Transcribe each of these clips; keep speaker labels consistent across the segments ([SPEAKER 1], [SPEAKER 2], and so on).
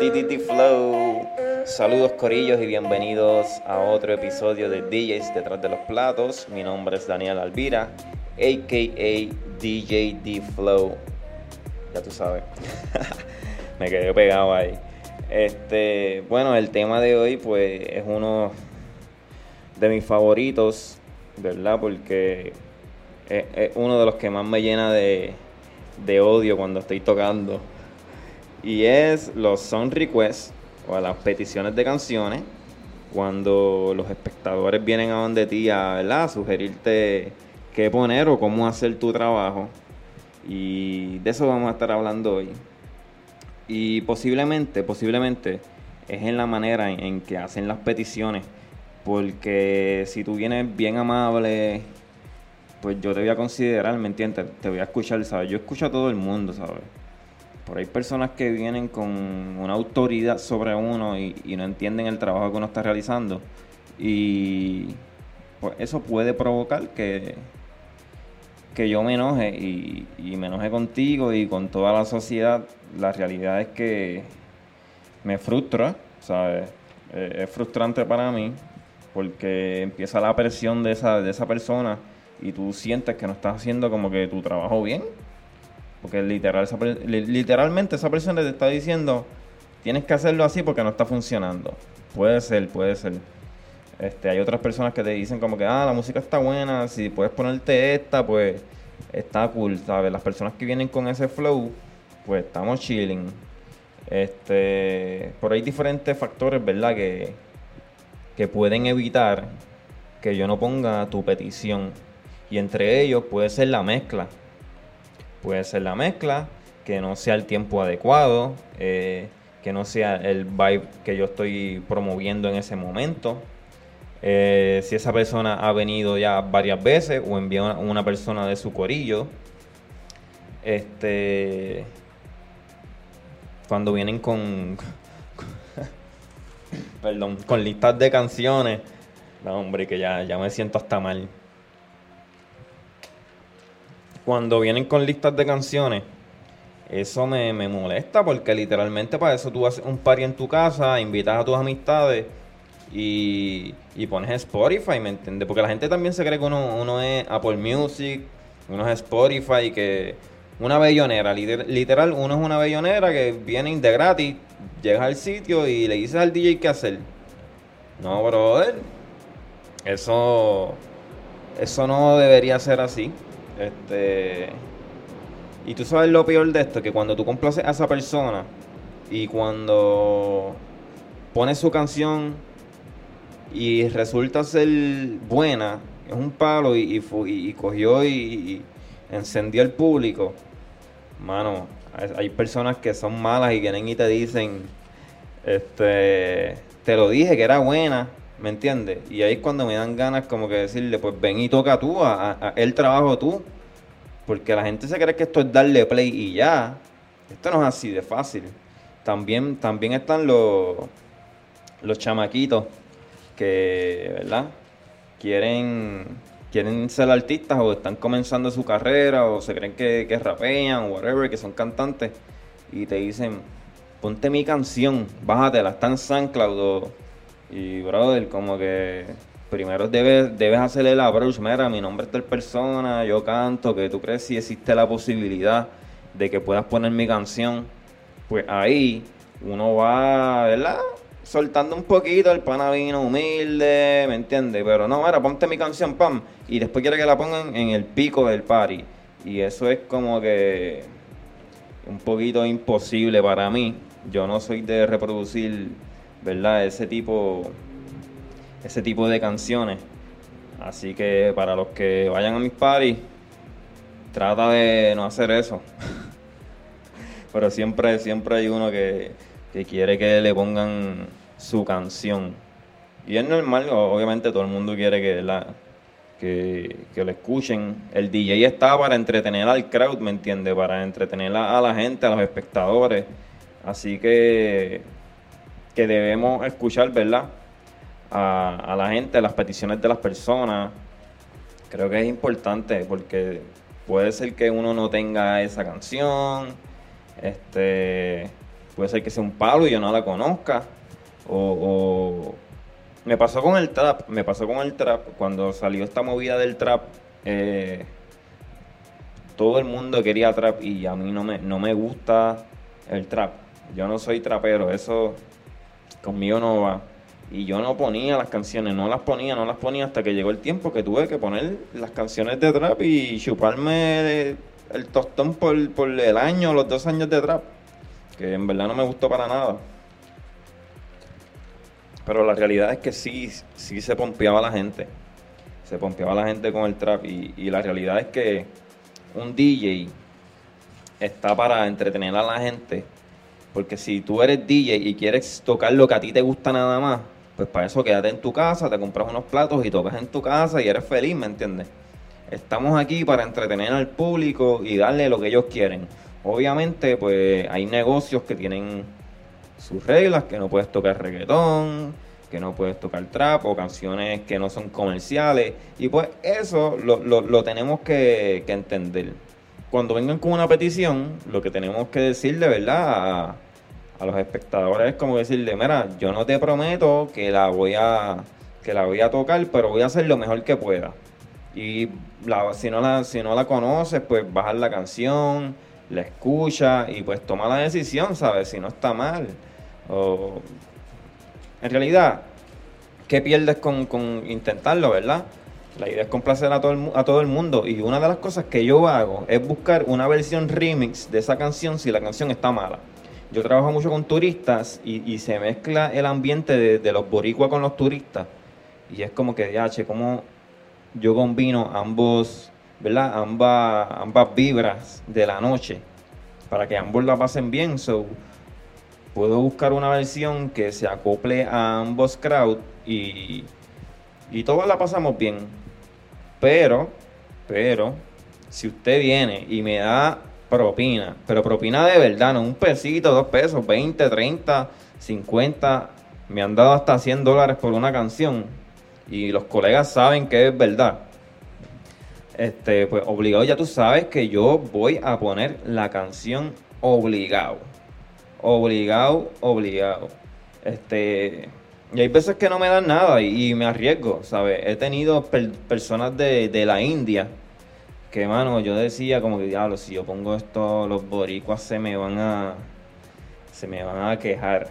[SPEAKER 1] DDT Flow. Saludos corillos y bienvenidos a otro episodio de DJs detrás de los platos. Mi nombre es Daniel Alvira, aka DJ D Flow. Ya tú sabes. Me quedé pegado ahí. Este, bueno, el tema de hoy pues es uno de mis favoritos, ¿verdad? Porque es, uno de los que más me llena de, de odio cuando estoy tocando. Y es los song requests o las peticiones de canciones cuando los espectadores vienen a donde ti a, sugerirte qué poner o cómo hacer tu trabajo. Y de eso vamos a estar hablando hoy. Y posiblemente, posiblemente es en la manera en que hacen las peticiones. Porque si tú vienes bien amable, pues yo te voy a considerar, ¿me entiendes? Te voy a escuchar, ¿sabes? Yo escucho a todo el mundo, ¿sabes? Por ahí hay personas que vienen con una autoridad sobre uno y, no entienden el trabajo que uno está realizando. Y pues eso puede provocar que, que yo me enoje y, y me enoje contigo y con toda la sociedad. La realidad es que me frustra, ¿sabes? Eh, es frustrante para mí porque empieza la presión de esa, de esa persona y tú sientes que no estás haciendo como que tu trabajo bien. Porque literalmente esa persona te está diciendo, tienes que hacerlo así porque no está funcionando. Puede ser, puede ser. Este, hay otras personas que te dicen como que, ah, la música está buena, si puedes ponerte esta, pues está cool, ¿sabes? Las personas que vienen con ese flow, pues estamos chilling. Este, por ahí diferentes factores, ¿verdad? Que, que pueden evitar que yo no ponga tu petición. Y entre ellos puede ser la mezcla. Puede ser la mezcla, que no sea el tiempo adecuado, eh, que no sea el vibe que yo estoy promoviendo en ese momento. Eh, si esa persona ha venido ya varias veces o envía una, una persona de su corillo. Este. Cuando vienen con. perdón, con listas de canciones. No, hombre, que ya, ya me siento hasta mal. Cuando vienen con listas de canciones, eso me, molesta porque literalmente para eso tú haces un party en tu casa, invitas a tus amistades y, y pones Spotify, ¿me entiendes? Porque la gente también se cree que uno, es Apple Music, uno es Spotify, que una bellonera, liter- literal, uno es una bellonera que viene de gratis, llegas al sitio y le dices al DJ qué hacer. No, brother, eso, eso no debería ser así. Este, y tú sabes lo peor de esto, que cuando tú complaces a esa persona y cuando pones su canción y resulta ser buena, es un palo y, y fu- y- cogió y, y encendió el público, mano, hay personas que son malas y vienen y te dicen, este, te lo dije que era buena, ¿me entiendes? Y ahí es cuando me dan ganas como que decirle, pues ven y toca tú, a, el trabajo tú. Porque la gente se cree que esto es darle play y ya. Esto no es así de fácil. También, también están los, los chamaquitos que, ¿verdad? Quieren, quieren ser artistas o están comenzando su carrera o se creen que, que rapean o whatever, que son cantantes. Y te dicen, ponte mi canción, bájatela, está en SoundCloud. o- Y, brother, como que primero debes, debes hacerle la approach. Mira, mi nombre es tal persona, yo canto, que tú crees si existe la posibilidad de que puedas poner mi canción. Pues ahí uno va, ¿verdad? Soltando un poquito, el pana vino humilde, ¿me entiendes? Pero no, mira, ponte mi canción, pam. Y después quiere que la pongan en el pico del party. Y eso es como que un poquito imposible para mí. Yo no soy de reproducir, ¿verdad? Ese tipo, ese tipo de canciones. Así que para los que vayan a mis parties, trata de no hacer eso. Pero siempre, siempre hay uno que, que quiere que le pongan su canción. Y es normal, obviamente todo el mundo quiere que la que, que lo escuchen. El DJ está para entretener al crowd, ¿me entiende? Para entretener a la gente, a los espectadores. Así que, que debemos escuchar, ¿verdad? A, la gente, las peticiones de las personas. Creo que es importante porque puede ser que uno no tenga esa canción, este, puede ser que sea un palo y yo no la conozca. O, me pasó con el trap, me pasó con el trap, cuando salió esta movida del trap, eh, todo el mundo quería trap y a mí no me, no me gusta el trap. Yo no soy trapero, eso conmigo no va. Y yo no ponía las canciones, no las ponía, no las ponía hasta que llegó el tiempo que tuve que poner las canciones de trap y chuparme el tostón por, por el año, los dos años de trap. Que en verdad no me gustó para nada. Pero la realidad es que sí, sí se pompeaba la gente. Se pompeaba la gente con el trap. Y, y la realidad es que un DJ está para entretener a la gente. Porque si tú eres DJ y quieres tocar lo que a ti te gusta nada más, pues para eso quédate en tu casa, te compras unos platos y tocas en tu casa y eres feliz, ¿me entiendes? Estamos aquí para entretener al público y darle lo que ellos quieren. Obviamente, pues hay negocios que tienen sus reglas, que no puedes tocar reggaetón, que no puedes tocar trap o canciones que no son comerciales. Y pues eso lo, tenemos que, entender. Cuando vengan con una petición, lo que tenemos que decir de verdad a los espectadores es como decirle, mira, yo no te prometo que la voy a que la voy a tocar, pero voy a hacer lo mejor que pueda. Y si, no la, si no la conoces, pues bajar la canción, la escucha y pues toma la decisión, ¿sabes? Si no está mal. O... En realidad, ¿qué pierdes con, con intentarlo, verdad? La idea es complacer a todo, el, a todo el mundo. Y una de las cosas que yo hago es buscar una versión remix de esa canción si la canción está mala yo trabajo mucho con turistas y, se mezcla el ambiente de, los boricuas con los turistas. Y es como que, ya, che, como yo combino ambos, ¿verdad? Ambas, ambas vibras de la noche para que ambos la pasen bien. So, puedo buscar una versión que se acople a ambos crowd y, y todos la pasamos bien. Pero, pero, si usted viene y me da propina, pero propina de verdad, no un pesito, dos pesos, 20, 30, 50, me han dado hasta 100 dólares por una canción y los colegas saben que es verdad. Este, pues obligado ya tú sabes que yo voy a poner la canción obligado. Obligado, obligado. Este, y hay veces que no me dan nada y, me arriesgo, ¿sabes? He tenido personas de, de la India que mano, yo decía como que diablo, si yo pongo esto, los boricuas se me van a se me van a quejar.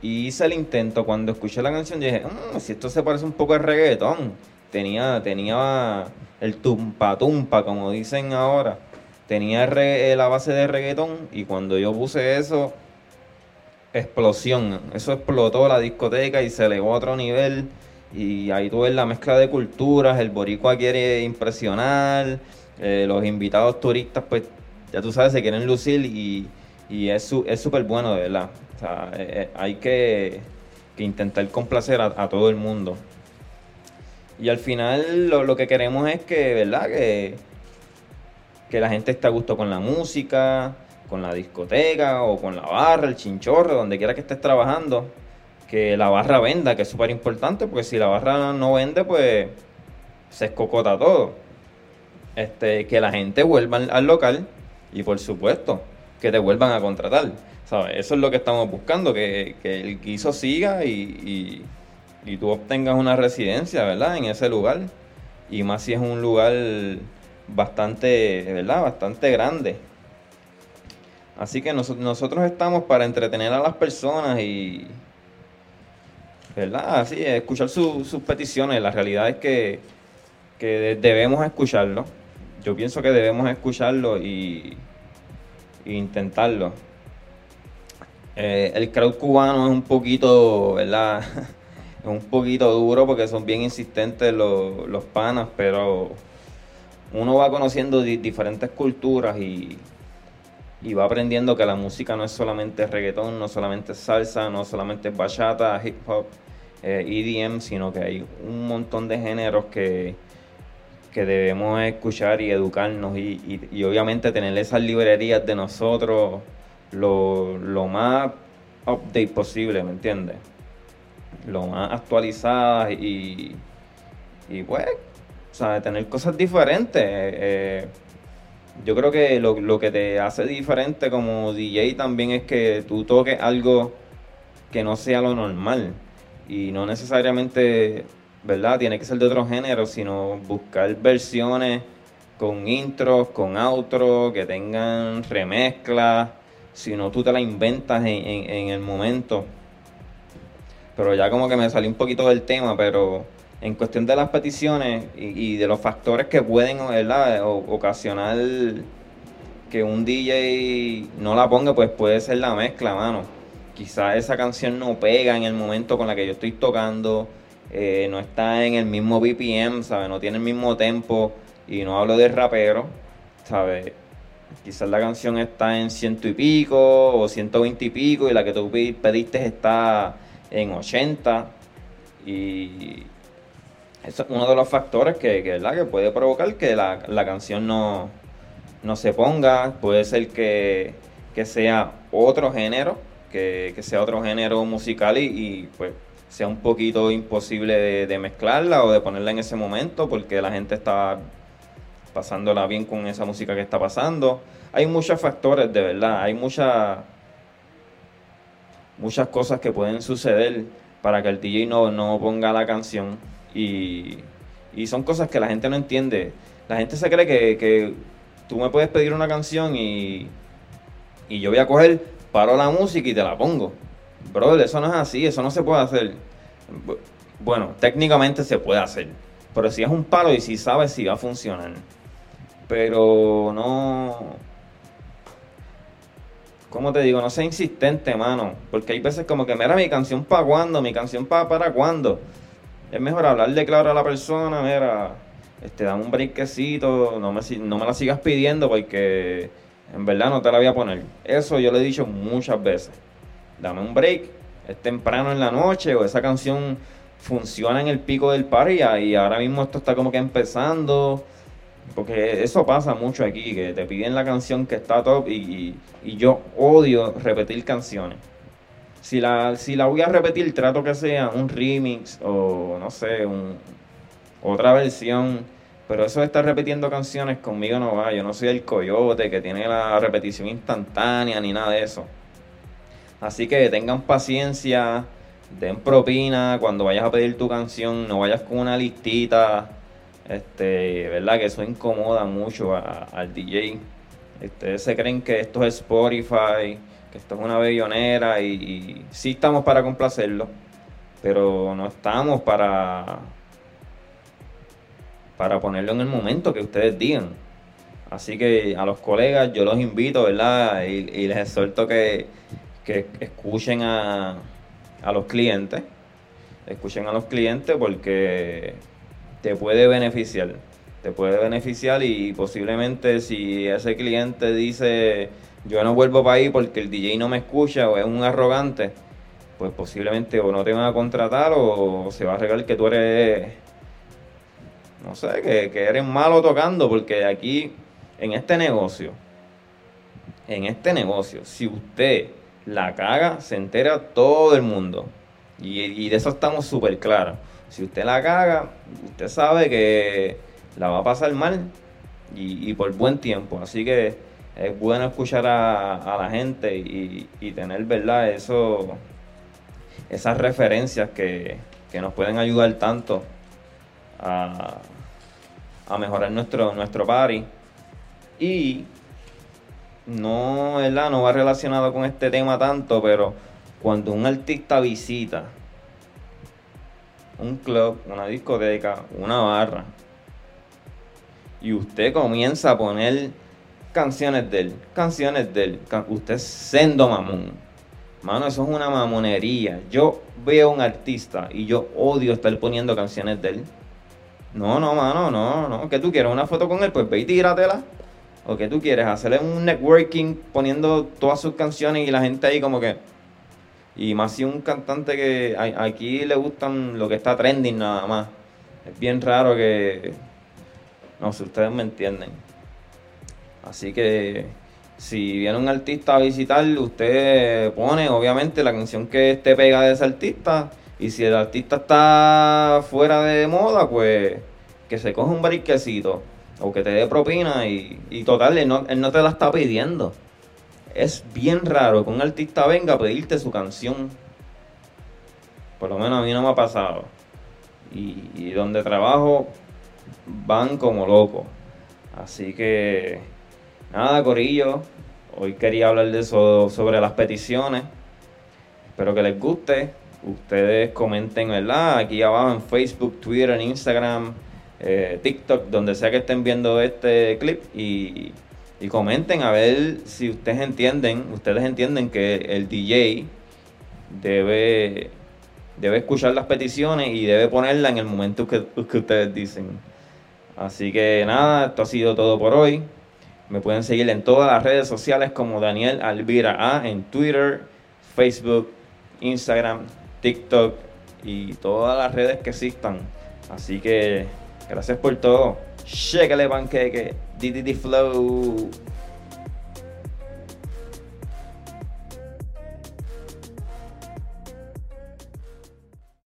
[SPEAKER 1] Y hice el intento cuando escuché la canción dije, mm, si esto se parece un poco al reggaetón. Tenía, tenía el tumpa tumpa, como dicen ahora. Tenía la base de reggaetón y cuando yo puse eso, explosión. Eso explotó la discoteca y se elevó a otro nivel. Y ahí tú ves la mezcla de culturas, el boricua quiere impresionar, eh, los invitados turistas, pues ya tú sabes, se quieren lucir y, y es súper bueno, de verdad. Eh, eh, hay que, intentar complacer a, todo el mundo. Y al final lo, lo, que queremos es que, ¿verdad? Que, que la gente esté a gusto con la música, con la discoteca o con la barra, el chinchorro, donde quiera que estés trabajando que la barra venda, que es súper importante, porque si la barra no vende, pues se escocota todo. Este, que la gente vuelva al local y por supuesto que te vuelvan a contratar. ¿sabes? Eso es lo que estamos buscando, que, el guiso siga y, y, tú obtengas una residencia, ¿verdad? En ese lugar. Y más si es un lugar bastante, ¿verdad? Bastante grande. Así que nosotros estamos para entretener a las personas y, ¿verdad? Así, escuchar sus peticiones. La realidad es que, debemos escucharlo. Yo pienso que debemos escucharlo y, intentarlo. Eh, el crowd cubano es un poquito, ¿verdad? es un poquito duro porque son bien insistentes los panas, pero uno va conociendo diferentes culturas y, y va aprendiendo que la música no es solamente reggaetón, no solamente salsa, no solamente bachata, hip hop, EDM, eh, e sino que hay un montón de géneros que, que debemos escuchar y educarnos y, obviamente tener esas librerías de nosotros lo, lo más update posible, ¿me entiendes? Lo más actualizadas y, y pues, o sea, tener cosas diferentes. Eh, yo creo que lo, lo que te hace diferente como DJ también es que tú toques algo que no sea lo normal y no necesariamente, ¿verdad? Tiene que ser de otro género, sino buscar versiones con intros, con outros, que tengan remezclas, si no tú te la inventas en, el momento. Pero ya como que me salí un poquito del tema, pero en cuestión de las peticiones y, de los factores que pueden ¿verdad? ocasionar que un DJ no la ponga, pues puede ser la mezcla, mano. Quizás esa canción no pega en el momento con la que yo estoy tocando, eh, no está en el mismo BPM, ¿sabes? No tiene el mismo tempo y no hablo de rapero, ¿sabes? Quizás la canción está en ciento y pico o ciento veinte y pico y la que tú pediste está en 80 y eso es uno de los factores que, que, que puede provocar que la, canción no, no, se ponga. Puede ser que, sea otro género, que, sea otro género musical y, pues sea un poquito imposible de, de, mezclarla o de ponerla en ese momento porque la gente está pasándola bien con esa música que está pasando. Hay muchos factores, de verdad, hay muchas muchas cosas que pueden suceder para que el DJ no, no ponga la canción y, son cosas que la gente no entiende. La gente se cree que, tú me puedes pedir una canción y, y yo voy a coger, paro la música y te la pongo. Brother, eso no es así, eso no se puede hacer. Bueno, técnicamente se puede hacer, pero si es un palo y si sabes si va a funcionar. Pero no. ¿Cómo te digo? No sea insistente, mano. Porque hay veces como que, mira, mi canción para cuándo, mi canción para para cuándo. Es mejor hablarle claro a la persona, mira, este, dame un breakcito, no me, no me la sigas pidiendo porque en verdad no te la voy a poner. Eso yo le he dicho muchas veces. Dame un break, es temprano en la noche o esa canción funciona en el pico del party y ahora mismo esto está como que empezando porque eso pasa mucho aquí, que te piden la canción que está top y, yo odio repetir canciones. Si la, si la voy a repetir, trato que sea un remix o no sé, un, otra versión. Pero eso de estar repitiendo canciones conmigo no va. Yo no soy el coyote que tiene la repetición instantánea ni nada de eso. Así que tengan paciencia, den propina cuando vayas a pedir tu canción, no vayas con una listita este, ¿verdad? Que eso incomoda mucho al DJ. Ustedes se creen que esto es Spotify, que esto es una bellonera y, y sí estamos para complacerlo, pero no estamos para para ponerlo en el momento que ustedes digan. Así que a los colegas yo los invito, ¿verdad? Y, les exhorto que, que escuchen a, a los clientes. Escuchen a los clientes porque te puede beneficiar. Te puede beneficiar y posiblemente si ese cliente dice yo no vuelvo para ahí porque el DJ no me escucha o es un arrogante, pues posiblemente o no te van a contratar o se va a regalar que tú eres, no sé, que, que eres malo tocando porque aquí en este negocio, en este negocio, si usted la caga, se entera todo el mundo. Y, y de eso estamos súper claros. Si usted la caga, usted sabe que la va a pasar mal y, por buen tiempo. Así que es bueno escuchar a, la gente y, tener, ¿verdad? Eso, esas referencias que, nos pueden ayudar tanto a, mejorar nuestro, nuestro party. Y no, ¿verdad? No va relacionado con este tema tanto, pero cuando un artista visita un club, una discoteca, una barra, y usted comienza a poner canciones de él, canciones de él, usted es sendo mamón. Mano, eso es una mamonería. Yo veo a un artista y yo odio estar poniendo canciones de él. No, no, mano, no, no. ¿Qué tú quieres? ¿Una foto con él? Pues ve y tíratela. ¿O qué tú quieres? Hacerle un networking poniendo todas sus canciones y la gente ahí como que... Y más si un cantante que aquí le gustan lo que está trending nada más. Es bien raro que... No sé, ustedes me entienden. Así que si viene un artista a visitar, usted pone obviamente la canción que esté pega de ese artista. Y si el artista está fuera de moda, pues que se coja un bariquecito. o que te dé propina y, y total, él no, él no te la está pidiendo. Es bien raro que un artista venga a pedirte su canción. Por lo menos a mí no me ha pasado. Y donde trabajo van como locos. Así que, nada, Corillo. Hoy quería hablar de eso, sobre las peticiones. Espero que les guste. Ustedes comenten, ¿verdad? Aquí abajo en Facebook, Twitter, Instagram, eh, TikTok, donde sea que estén viendo este clip. Y, y comenten a ver si ustedes entienden, ustedes entienden que el DJ debe, debe escuchar las peticiones y debe ponerla en el momento que, que ustedes dicen. Así que nada, esto ha sido todo por hoy. Me pueden seguir en todas las redes sociales como Daniel Alvira A en Twitter, Facebook, Instagram, TikTok y todas las redes que existan. Así que gracias por todo. Chécale panqueque, DDD Flow.